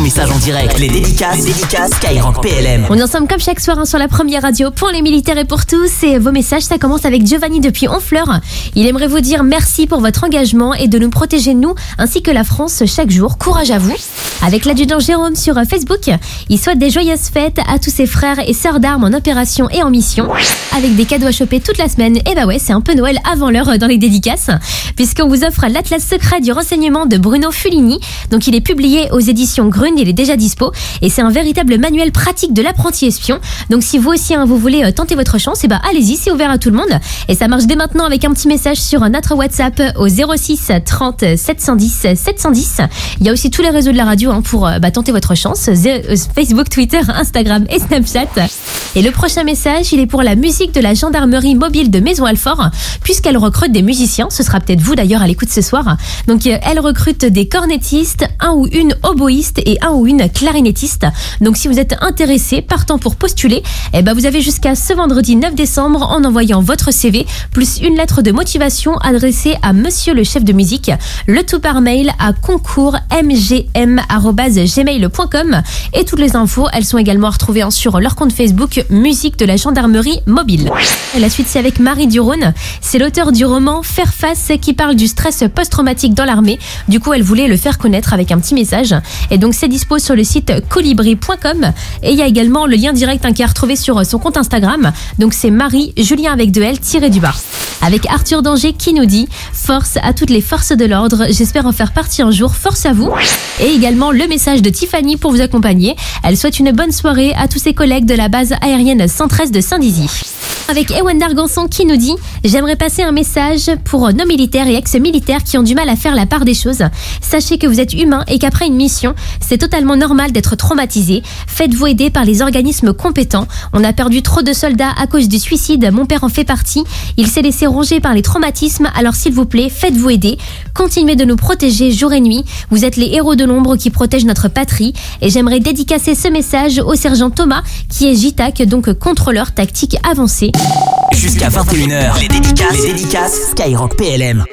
en direct. Les dédicaces, les Skyrock PLM. On est ensemble comme chaque soir hein, sur la première radio pour les militaires et pour tous. Et vos messages, ça commence avec Giovanni depuis Honfleur. Il aimerait vous dire merci pour votre engagement et de nous protéger, nous, ainsi que la France, chaque jour. Courage à vous. Avec l'adjudant Jérôme sur euh, Facebook, il souhaite des joyeuses fêtes à tous ses frères et sœurs d'armes en opération et en mission. Avec des cadeaux à choper toute la semaine. Et bah ouais, c'est un peu Noël avant l'heure euh, dans les dédicaces. Puisqu'on vous offre l'Atlas secret du renseignement de Bruno Fulini. Donc il est publié aux éditions Grune, il est déjà dispo. Et c'est un véritable manuel pratique de l'apprenti espion. Donc si vous aussi hein, vous voulez euh, tenter votre chance, et bah allez-y, c'est ouvert à tout le monde. Et ça marche dès maintenant avec un petit message sur notre WhatsApp au 06 30 710 710. Il y a aussi tous les réseaux de la radio hein, pour euh, bah, tenter votre chance. Euh, Facebook, Twitter, Instagram et Snapchat. Et le prochain message, il est pour la musique de la gendarmerie mobile de Maison Alfort, puisqu'elle recrute des musiciens. Ce sera peut-être vous d'ailleurs à l'écoute ce soir. Donc euh, elle recrute des cornettistes, un ou une oboïste et un ou une clarinettiste. Donc si vous êtes intéressé, partant pour postuler, eh ben vous avez jusqu'à ce vendredi 9 décembre en envoyant votre CV plus une lettre de motivation adressée à Monsieur le chef de musique, le tout par mail à concours.mgm@gmail.com et toutes les infos, elles sont également retrouvées hein, sur leur compte Facebook Musique de la gendarmerie mobile. La suite c'est avec Marie Durone, c'est l'auteur du roman Faire face qui parle du stress post-traumatique dans l'armée. Du coup, elle voulait le faire connaître avec un petit message et donc c'est dispo sur le site colibri.com et il y a également le lien direct hein, qui est retrouvé sur son compte Instagram. Donc c'est Marie Julien avec deux L tiré du bas. Avec Arthur Danger qui nous dit Force à toutes les forces de l'ordre, j'espère en faire partie un jour, force à vous. Et également le message de Tiffany pour vous accompagner. Elle souhaite une bonne soirée à tous ses collègues de la base aérienne 113 de Saint-Dizy. Avec Ewan Darganson qui nous dit J'aimerais passer un message pour nos militaires et ex-militaires qui ont du mal à faire la part des choses. Sachez que vous êtes humain et qu'après une mission, c'est totalement normal d'être traumatisé. Faites-vous aider par les organismes compétents. On a perdu trop de soldats à cause du suicide. Mon père en fait partie. Il s'est laissé ronger par les traumatismes. Alors s'il vous plaît, faites-vous aider. Continuez de nous protéger jour et nuit. Vous êtes les héros de l'ombre qui protègent notre patrie. Et j'aimerais dédicacer ce message au sergent Thomas, qui est JTAC, donc contrôleur tactique avancé. Jusqu'à 21h, les dédicaces, les dédicaces. Skyrock PLM.